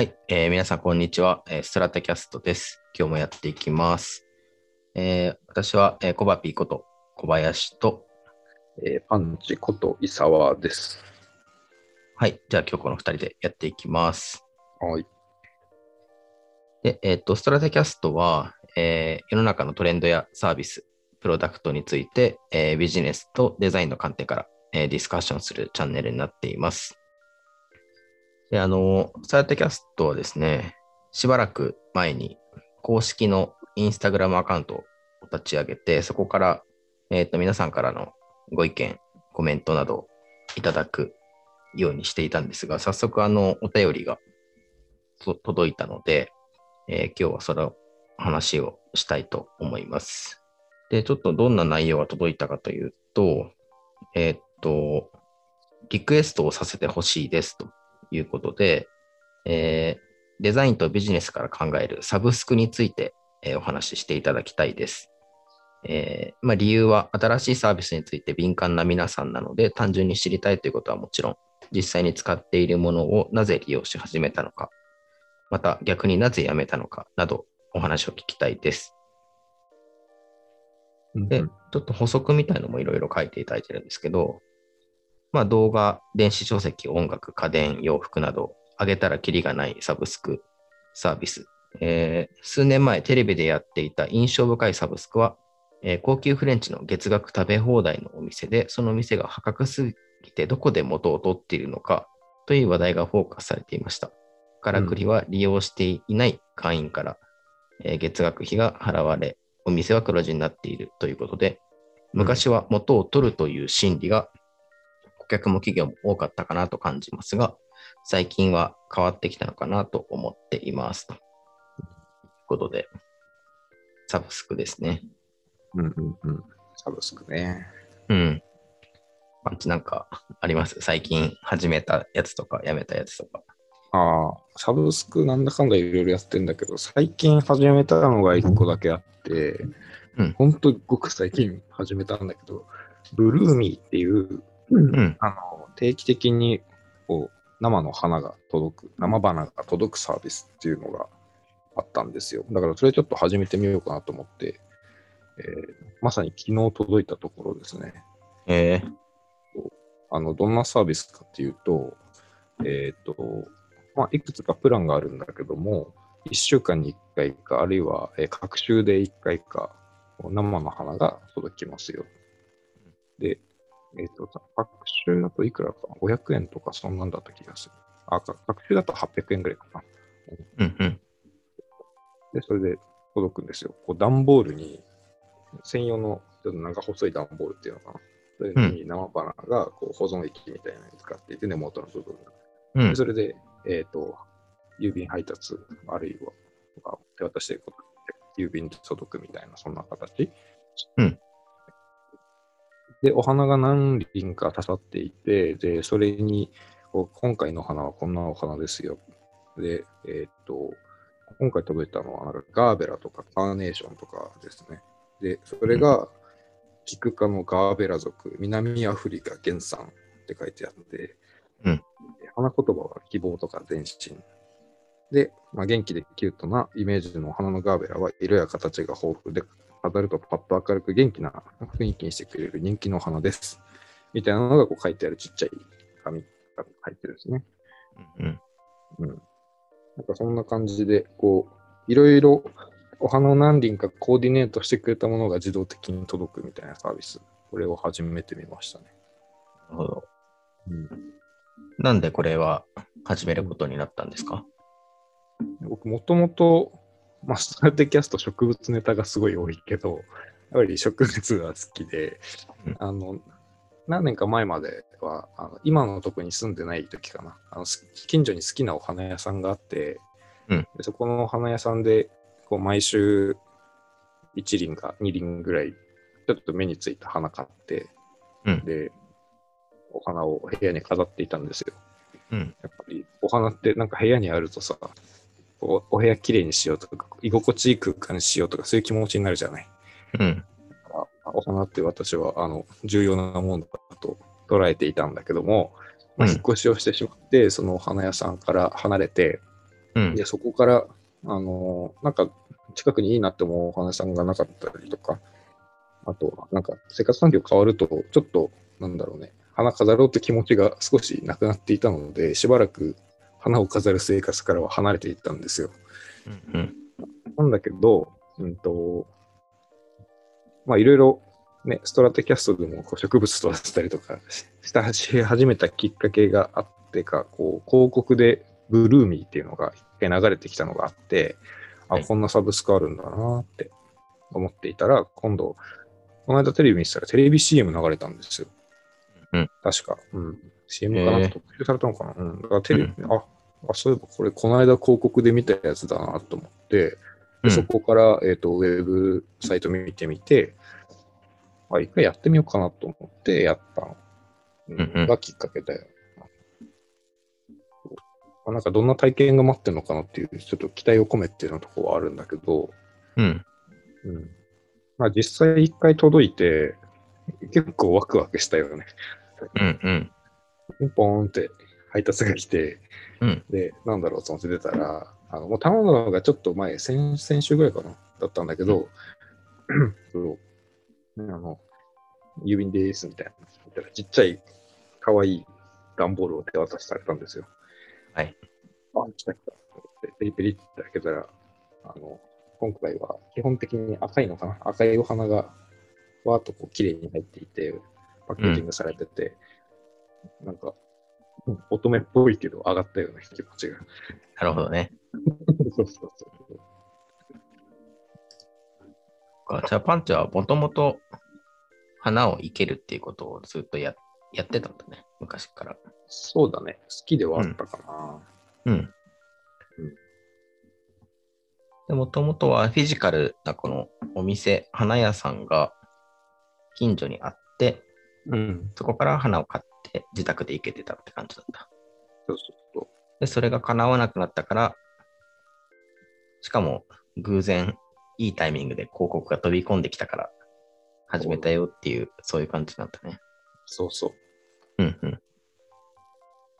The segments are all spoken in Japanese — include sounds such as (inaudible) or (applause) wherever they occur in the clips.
はい、えー皆さん、こんにちは。えーストラタキャストです。今日もやっていきます。えー私は、えーコバピーこと小林と、えーパンチこと伊沢です。はい、じゃあ今日この2人でやっていきます。はい。で、えっ、と、ストラタキャストは、えー世の中のトレンドやサービス、プロダクトについて、えービジネスとデザインの観点から、えーディスカッションするチャンネルになっています。で、あの、ストラタキャストはですね、しばらく前に公式のインスタグラムアカウントを立ち上げて、そこから、えっ、と、皆さんからのご意見、コメントなどいただくようにしていたんですが、早速、あの、お便りが届いたので、えー今日はその話をしたいと思います。で、ちょっとどんな内容が届いたかというと、えーっと、リクエストをさせてほしいですということで、えーデザインとビジネスから考えるサブスクについて、えーお話ししていただきたいです。えーまあ、理由は新しいサービスについて敏感な皆さんなので、単純に知りたいということはもちろん、実際に使っているものをなぜ利用し始めたのか、また逆になぜ辞めたのかなどお話を聞きたいです。で、ちょっと補足みたいなのもいろいろ書いていただいてるんですけど、まあ動画、電子書籍、音楽、家電、洋服など、上げたらキリがないサブスクサービス。えー数年前テレビでやっていた印象深いサブスクは、えー高級フレンチの月額食べ放題のお店で、その店が破格すぎてどこで元を取っているのかという話題がフォーカスされていました。からくりは利用していない会員から、えー月額費が払われ、お店は黒字になっているということで、昔は元を取るという心理が顧客も企業も多かったかなと感じますが、最近は変わってきたのかなと思っています。ということで、サブスクですね。うんうんうん。サブスクね。うん。パンチなんかあります？最近始めたやつとかやめたやつとか。ああ、サブスクなんだかんだいろいろやってんだけど、最近始めたのが1個だけあって、うんほんとごく最近始めたんだけど、ブルーミーっていう、うん。あの定期的にこう生の花が届く、生花が届くサービスっていうのがあったんですよ。だからそれちょっと始めてみようかなと思って、えーまさに昨日届いたところですね。えー、あの、どんなサービスかっていうと、えっ、と、まあ、いくつかプランがあるんだけども、1週間に1回か、あるいは、えー、各週で1回か、生の花が届きますよ。で、えっ、と、各週だといくらかな ?500 円とかそんなんだった気がする。あ、か各週だと800円ぐらいかな。うんうん。で、それで届くんですよ。こう段ボールに、専用のちょっと長細い段ボールっていうのかな？それに生花がこう保存液みたいなのに使っていて、根元の部分が。うんでそれで、えっ、と、郵便配達、あるいは、手渡しで、郵便で届くみたいな、そんな形。うんで、お花が何輪か刺さっていて、で、それに、今回の花はこんなお花ですよ。で、えっ、と、今回届いたのは、ガーベラとかカーネーションとかですね。で、それが、キク科のガーベラ属、南アフリカ原産って書いてあって、うん花言葉は希望とか前進。で、まあ、元気でキュートなイメージのお花のガーベラは色や形が豊富で、飾るとパッと明るく元気な雰囲気にしてくれる人気のお花です。みたいなのがこう書いてあるちっちゃい紙が書いてるんですね。うんうん。なんかそんな感じで、こう、いろいろお花を何輪かコーディネートしてくれたものが自動的に届くみたいなサービス。これを始めてみましたね。なるほど。うん。なんでこれは始めることになったんですか？僕、もともと、まあ、スタルテキャスト植物ネタがすごい多いけど、やっぱり植物が好きでうん、あの、何年か前までは、あの今のとこに住んでない時かな、あのす近所に好きなお花屋さんがあって、うんでそこのお花屋さんで、こう毎週1輪か2輪ぐらい、ちょっと目についた花買って、うんで、お花を部屋に飾っていたんですよ。うん。やっぱりお花ってなんか部屋にあるとさ、こうお部屋きれいにしようとか、居心地いい空間にしようとか、そういう気持ちになるじゃない。うん。あお花って私はあの重要なものだと捉えていたんだけども、まあ、うん引っ越しをしてしまって、そのお花屋さんから離れて、ううん。で、そこから、あの、なんか、近くにいいなって思うお花屋さんがなかったりとか、あとは、なんか、生活環境変わると、ちょっと、なんだろうね、花飾ろうって気持ちが少しなくなっていたので、しばらく花を飾る生活からは離れていったんですよ。うん。なんだけど、うんと、まあ、いろいろ、ね、ストラテキャストでもこう植物としたりとかししたし始めたきっかけがあってか、こう、広告でブルーミーっていうのが一回流れてきたのがあって、あ、はいこんなサブスクあるんだなって思っていたら、今度、この間テレビ見てたらテレビ CM 流れたんですよ。うん確か。うん。CM かなへえ特集されたのかな？うん。だからテレビ、あ、あ、そういえばこれこの間広告で見たやつだなと思って、うんでそこから、えっ、と、ウェブサイト見てみて、あ、一回やってみようかなと思ってやったの、うんうんうんがきっかけだよ。まあなんかどんな体験が待ってるのかなっていう、ちょっと期待を込めてのところはあるんだけど、うん。うん。まあ実際一回届いて、結構ワクワクしたよね。うん。うん。ピンポーンって配達が来て、うん。で、なんだろうと思って出たら、あのもう頼んだのがちょっと前、先先週ぐらいかな、だったんだけど、(clears throat) そうあの、郵便ですみたいな。ちっちゃい、可愛い段ボールを手渡しされたんですよ。はい。あ、来た来た。でペリペリって開けたら、あの、今回は基本的に赤いのかな赤いお花がわーっとこう綺麗に入っていて、パッケージングされてて、なんか、うん乙女っぽいけど上がったような気持ちが。なるほどね。(laughs) そうそうそう。かじゃあ、パンチはもともと花を生けるっていうことをずっとややってたんだね。昔から。そうだね。好きではあったかな。うんうん。で、もともとはフィジカルなこのお店、花屋さんが近所にあって、うん。そこから花を買って自宅で生けてたって感じだった。そうそうそう。で、それが叶わなくなったから、しかも偶然いいタイミングで広告が飛び込んできたから始めたよっていう、そういう感じなんだね。そうそう。うんうん。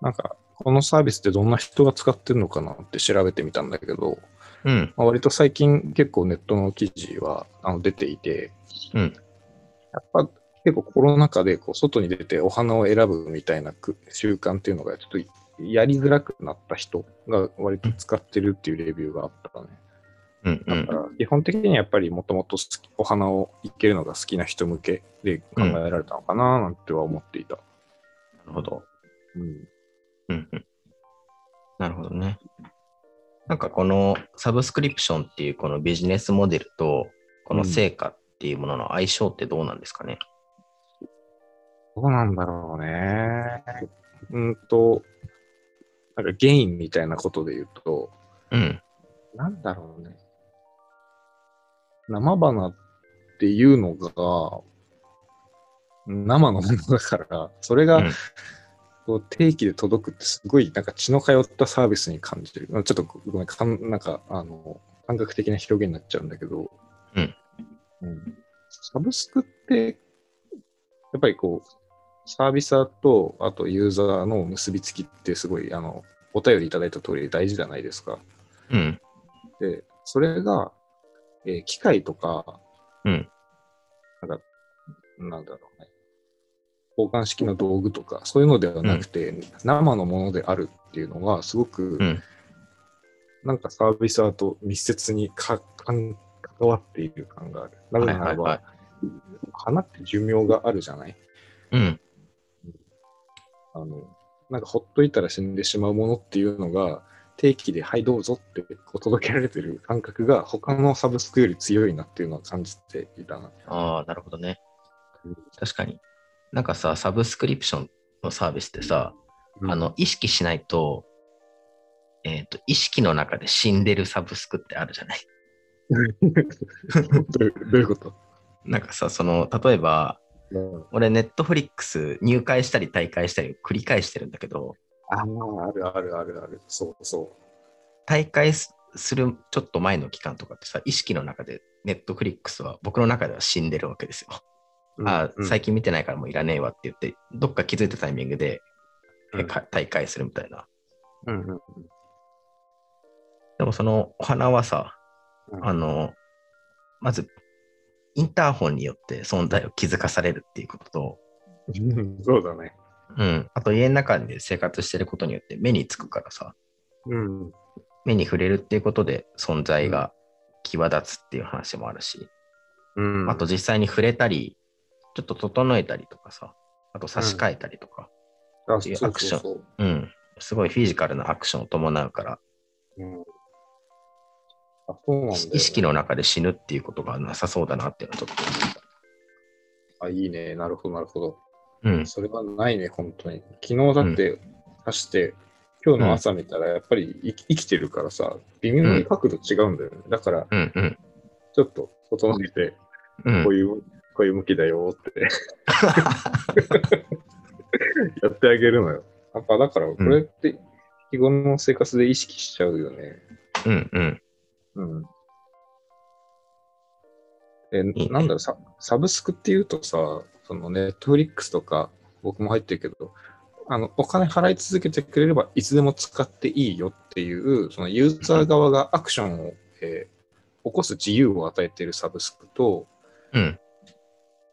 なんか、このサービスってどんな人が使ってるのかなって調べてみたんだけど、うん。まあ、割と最近結構ネットの記事はあの出ていて、うんやっぱ結構コロナ禍でこう外に出てお花を選ぶみたいなく習慣っていうのがちょっとやりづらくなった人が割と使ってるっていうレビューがあったね。うんうんだか。ら基本的にはやっぱりもともとお花を生けるのが好きな人向けで考えられたのかななんては思っていた。なるほど。うん。うんうん。なるほどね。なんかこのサブスクリプションっていうこのビジネスモデルとこの成果っていうものの相性ってどうなんですかね？どうなんだろうね。うんと、なんかゲインみたいなことで言うと、うん。なんだろうね。生花っていうのが、生のものだから、それが、うんこう定期で届くってすごいなんか血の通ったサービスに感じる。ちょっとごめん、かんなんかあの感覚的な表現になっちゃうんだけど、うんうんサブスクって、やっぱりこう、サービスーと、あとユーザーの結びつきってすごい、あの、お便りいただいた通り大事じゃないですか。うん。で、それが、えー機械とか、うん。なんか、なんだろうね。交換式の道具とか、そういうのではなくて、生のものであるっていうのが、すごく、うんなんかサービスアーと密接にか関わっている感がある。なぜならば、はいはいはい花って寿命があるじゃない？うん。あの、なんかほっといたら死んでしまうものっていうのが、定期で、はい、どうぞってこう届けられてる感覚が、他のサブスクより強いなっていうのは感じていたな。ああ、なるほどね。確かに。なんかさ、サブスクリプションのサービスってさ、あの、意識しないと、えっ、と、意識の中で死んでるサブスクってあるじゃない？(laughs) どういうこと？なんかさ、その、例えば、うん俺、ネットフリックス入会したり退会したりを繰り返してるんだけど、ああ、あるあるあるある。そうそ退会すするちょっと前の期間とかってさ、意識の中でネットフリックスは僕の中では死んでるわけですよ。う。あうん最近見てないからもういらねえわって言って、どっか気づいたタイミングで、えうんか退会するみたいな。うんうんうんでもそのお花はさ、うんあの、まず、インターホンによって存在を気づかされるっていうことと、うんそうだね。うん。あと家の中で生活してることによって目につくからさ、うん。目に触れるっていうことで存在が際立つっていう話もあるし、うん、あと実際に触れたり、ちょっと整えたりとかさ、あと差し替えたりとか、うそうアクション。そうん。すごいフィジカルなアクションを伴うから、うん意識の中で死ぬっていうことがなさそうだなっていうのはちょっと思った。あ、いいね。なるほど、なるほど。うん。それはないね、本当に。昨日だって、走して、今日の朝見たら、やっぱり生き生きてるからさ、微妙に角度違うんだよね。だから、うんうん。ちょっと整えて、うんこういう、こういう向きだよって (laughs) やってあげるのよ。やっぱだから、これって日頃の生活で意識しちゃうよね。うんうん。うん。え、なんだろうサ、サブスクっていうとさ、そのネットフリックスとか、僕も入ってるけど、あの、お金払い続けてくれればいつでも使っていいよっていう、そのユーザー側がアクションを、えー起こす自由を与えているサブスクと、うん。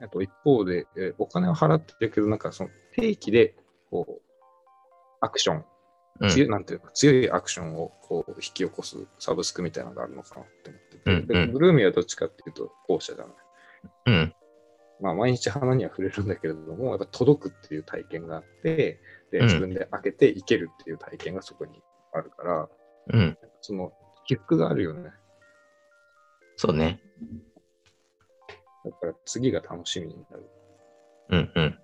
あと一方で、えーお金を払ってるけど、なんかその定期で、こう、アクション、うん強い、なんていうか、強いアクションをこう引き起こすサブスクみたいなのがあるのかなって思ってて、うんうんでブルーミーはどっちかっていうと、後者じゃない。うん。まあ、毎日花には触れるんだけれども、やっぱ届くっていう体験があって、で、うん自分で開けていけるっていう体験がそこにあるから、うん。その、起伏があるよね。そうね。だから次が楽しみになる。うんうん。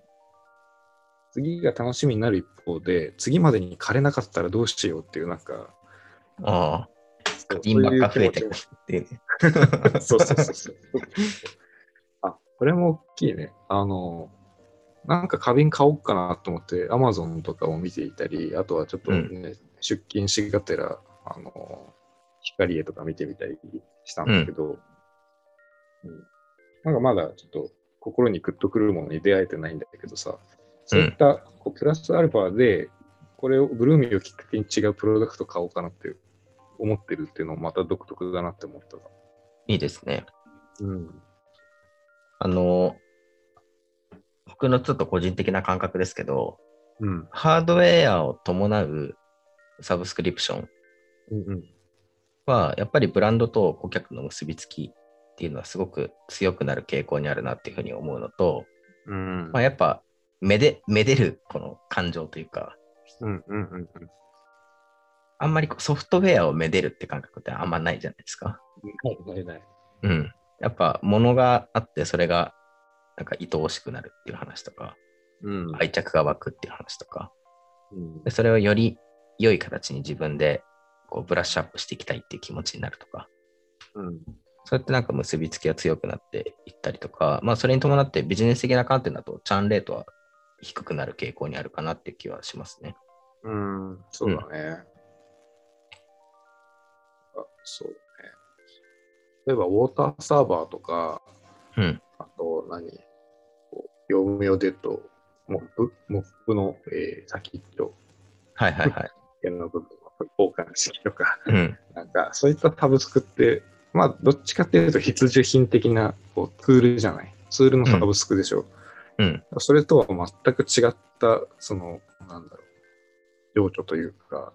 次が楽しみになる一方で、次までに枯れなかったらどうしようっていう、なんか、ああ、そう金ばっか増えてくっていうね。(laughs) そうそうそうそう。あ、これも大きいね。あの、なんか花瓶買おうかなと思って、アマゾンとかを見ていたり、あとはちょっとね、出勤しがてら、あの、光栄とか見てみたりしたんだけど、うんなんかまだちょっと心にグッとくるものに出会えてないんだけどさ、そういったこうプラスアルファで、これを、ブルーミーをきっかけに違うプロダクト買おうかなって思ってるっていうのもまた独特だなって思ったわ。いいですね。うん。あの、僕のちょっと個人的な感覚ですけど、うん。ハードウェアを伴うサブスクリプション。は、やっぱりブランドと顧客の結びつきっていうのはすごく強くなる傾向にあるなっていうふうに思うのと、うんまあ、やっぱ、めで、めでるこの感情というか、うんうんうんうん。あんまりこうソフトウェアをめでるって感覚ってあんまないじゃないですか。ないないない。うん。やっぱ物があって、それがなんか愛おしくなるっていう話とか、うん愛着が湧くっていう話とか、うんでそれをより良い形に自分でこうブラッシュアップしていきたいっていう気持ちになるとか、うんそうやってなんか結びつきが強くなっていったりとか、まあそれに伴ってビジネス的な観点だとチャンレートは低くなる傾向にあるかなって気はしますね。うん、そうだね。あそうだね。例えば、ウォーターサーバーとか、うん。あと何、業務用で言うと、モップ、モップの、えー先っちょ、はいはいはい。辺の部分の交換式とか、うん。なんか、そういったサブスクって、まあ、どっちかっていうと必需品的なこうツールじゃない？ツールのサブスクでしょ。うん。それとは全く違った、その、なんだろう、情緒というか、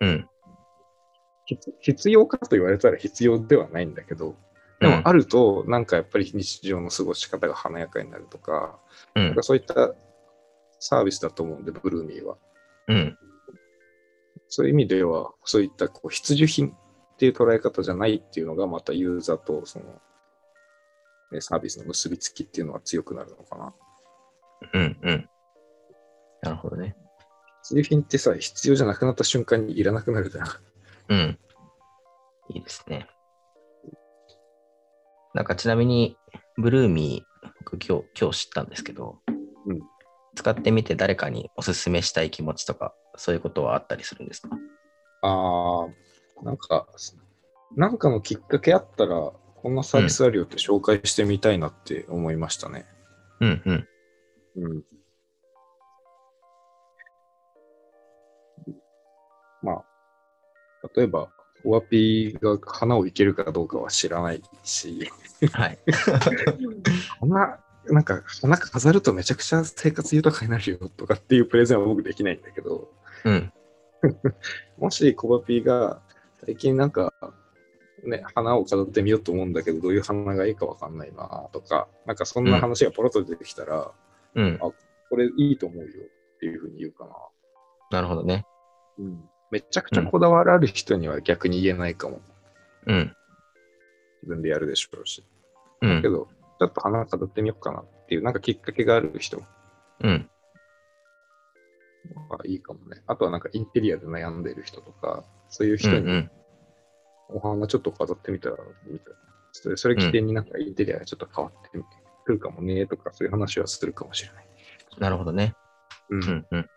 うん。必必要かと言われたら必要ではないんだけど、でもあると、なんかやっぱり日常の過ごし方が華やかになるとか、うんなんか。そういったサービスだと思うんで、ブルーミーは。うん。そういう意味では、そういったこう必需品っていう捉え方じゃないっていうのが、またユーザーとその、ねサービスの結びつきっていうのは強くなるのかな。うん。うん。なるほどね。必需品ってさ、必要じゃなくなった瞬間にいらなくなるじゃん。うん。いいですね。なんかちなみに、ブルーミー、僕今日、今日知ったんですけど、うん使ってみて誰かにおすすめしたい気持ちとか、そういうことはあったりするんですか？ああ、なんか、なんかのきっかけあったら、こんなサービスあるよって紹介してみたいなって思いましたね。うんうん。うん。まあ、例えば、オワピーが花をいけるかどうかは知らないし、はい。(laughs) 花、なんか花飾るとめちゃくちゃ生活豊かになるよとかっていうプレゼンは僕できないんだけど、うん。(laughs) もしコバピーが最近なんか、ね、花を飾ってみようと思うんだけど、どういう花がいいかわかんないなとか、なんかそんな話がポロッと出てきたら、うん。これいいと思うよっていうふうに言うかな。なるほどね。うん、めちゃくちゃこだわりある人には逆に言えないかも。うん。自分でやるでしょうし。うんけ。ど、ちょっと花飾ってみようかなっていう、なんかきっかけがある人うん。はいいかもね。あとはなんかインテリアで悩んでる人とか、そういううん人にうん。お花ちょっと飾ってみたら、みたいな。それそれ起点になんかインテリアがちょっと変わってくるかもねとか、そういう話はするかもしれない。なるほどね。う。うんんうん。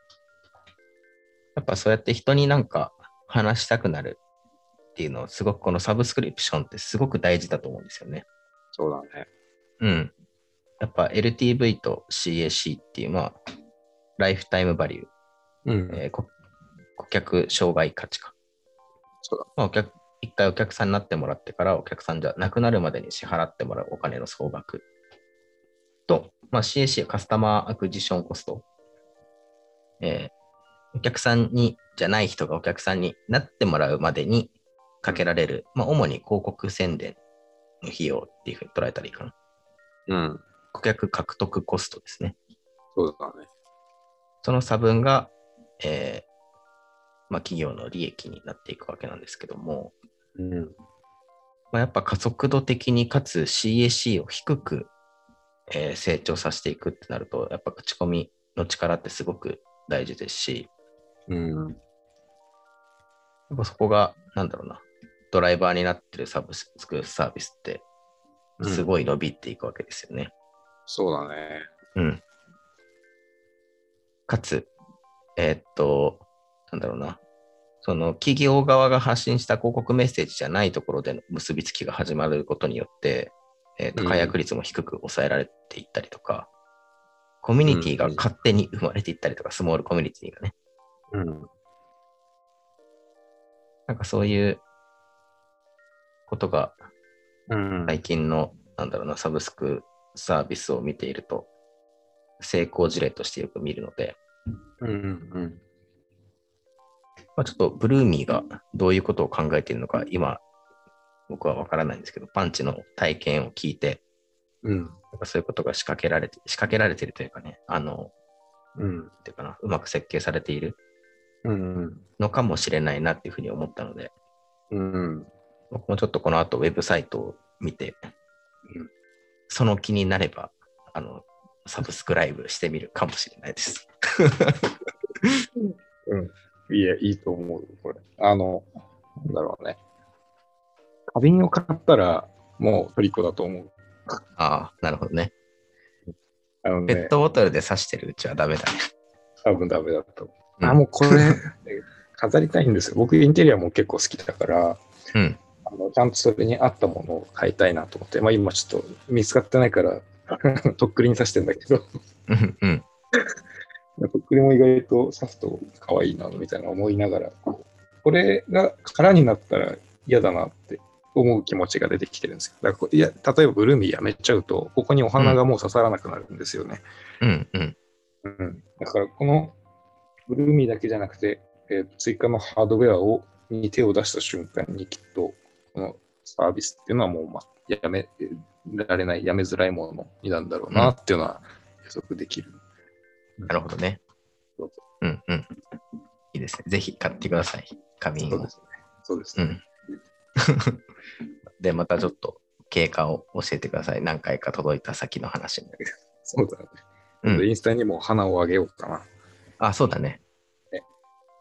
やっぱそうやって人になんか話したくなるっていうのをすごくこのサブスクリプションってすごく大事だと思うんですよね。そうだね。うん。やっぱ LTV と CAC っていう、まあ、ライフタイムバリュー、うん。えー顧顧客障害価値か。そうだ。まあ、お客一回お客さんになってもらってからお客さんじゃなくなるまでに支払ってもらうお金の総額と、まあ、CAC カスタマーアクジションコスト。えーお客さんにじゃない人がお客さんになってもらうまでにかけられる、まあ、主に広告宣伝の費用っていうふうに捉えたらいいかな。うん。顧客獲得コストですね。そうだね。その差分が、えーまあ、企業の利益になっていくわけなんですけども、うん。まあ、やっぱ加速度的にかつ CAC を低く、えー成長させていくってなると、やっぱ口コミの力ってすごく大事ですし、うん。やっぱそこが、なんだろうな、ドライバーになってるサブスクサービスって、すい。ごい伸びていくわけですよね。そうだね。うん。かつ、えーっと、なんだろうな、その企業側が発信した広告メッセージじゃないところでの結びつきが始まることによって、えーっとうん解約率も低く抑えられていったりとか、コミュニティが勝手に生まれていったりとか、スモールコミュニティがね、うん。なんかそういうことがうん。最近の、なんだろうな、サブスクサービスを見ていると、成功事例としてよく見るので、うん。うん。まあ、ちょっとブルーミーがどういうことを考えているのか、今、僕はわからないんですけど、パンチの体験を聞いて、うん。そういうことが仕掛けられて、仕掛けられているというかね、あの、うん。っていうかな、うまく設計されているうん。のかもしれないなっていうふうに思ったので、うん。僕もちょっとこの後ウェブサイトを見て、うんその気になれば、あの、サブスクライブしてみるかもしれないです。うん。いや、いいと思う、これ。あの、なんだろうね。花瓶を買ったら、もうトリコだと思う。ああ、なるほどね。あのねペッ、トボトルで刺してるうちはダメだね。多分ダメだと思う。うんあ、もうこれ、(laughs) 飾りたいんですよ。僕、インテリアも結構好きだから、うん。あのちゃんとそれに合ったものを買いたいなと思って、まあ今ちょっと見つかってないから、(laughs) とっくりに刺してんだけど、うん。うん。(laughs) とっくりも意外と刺すと可愛いな、みたいな思いながら、これが空になったら嫌だなって思う気持ちが出てきてるんですよ。だからこういや、例えばブルーミーやめちゃうと、ここにお花がもう刺さらなくなるんですよね。うん。うん。うん、だからこのブルーミーだけじゃなくて、えー追加のハードウェアをに手を出した瞬間にきっとこのサービスっていうのはもう、まあ、やめられない、やめづらいものになるんだろうなっていうのは予測できる。なるほどねそう。うん。うん。いいですね。ぜひ買ってください。花瓶をそうで。すね。そうですね。うん。(laughs) で、またちょっと経過を教えてください。何回か届いた先の話に。そうだね。うんインスタにも花をあげようかな。あ、そうだねね。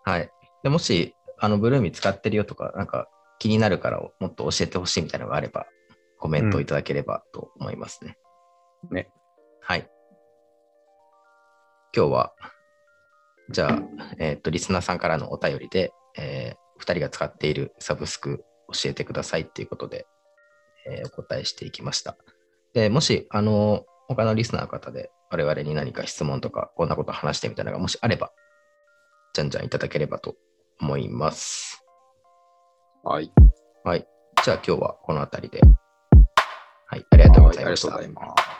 はい。でもし、あの、ブルーミー使ってるよとか、なんか気になるからもっと教えてほしいみたいなのがあれば、コメントいただければと思いますね。ね。はい。今日は、じゃあ、えっ、と、リスナーさんからのお便りで、えー、2人が使っているサブスク教えてくださいっていうことで、えーお答えしていきました。で、もし、あの、他のリスナーの方で我々に何か質問とか、こんなこと話してみたいなのがもしあれば、じゃんじゃんいただければと思います。はい。はい。じゃあ今日はこの辺りで。はい。ありがとうございました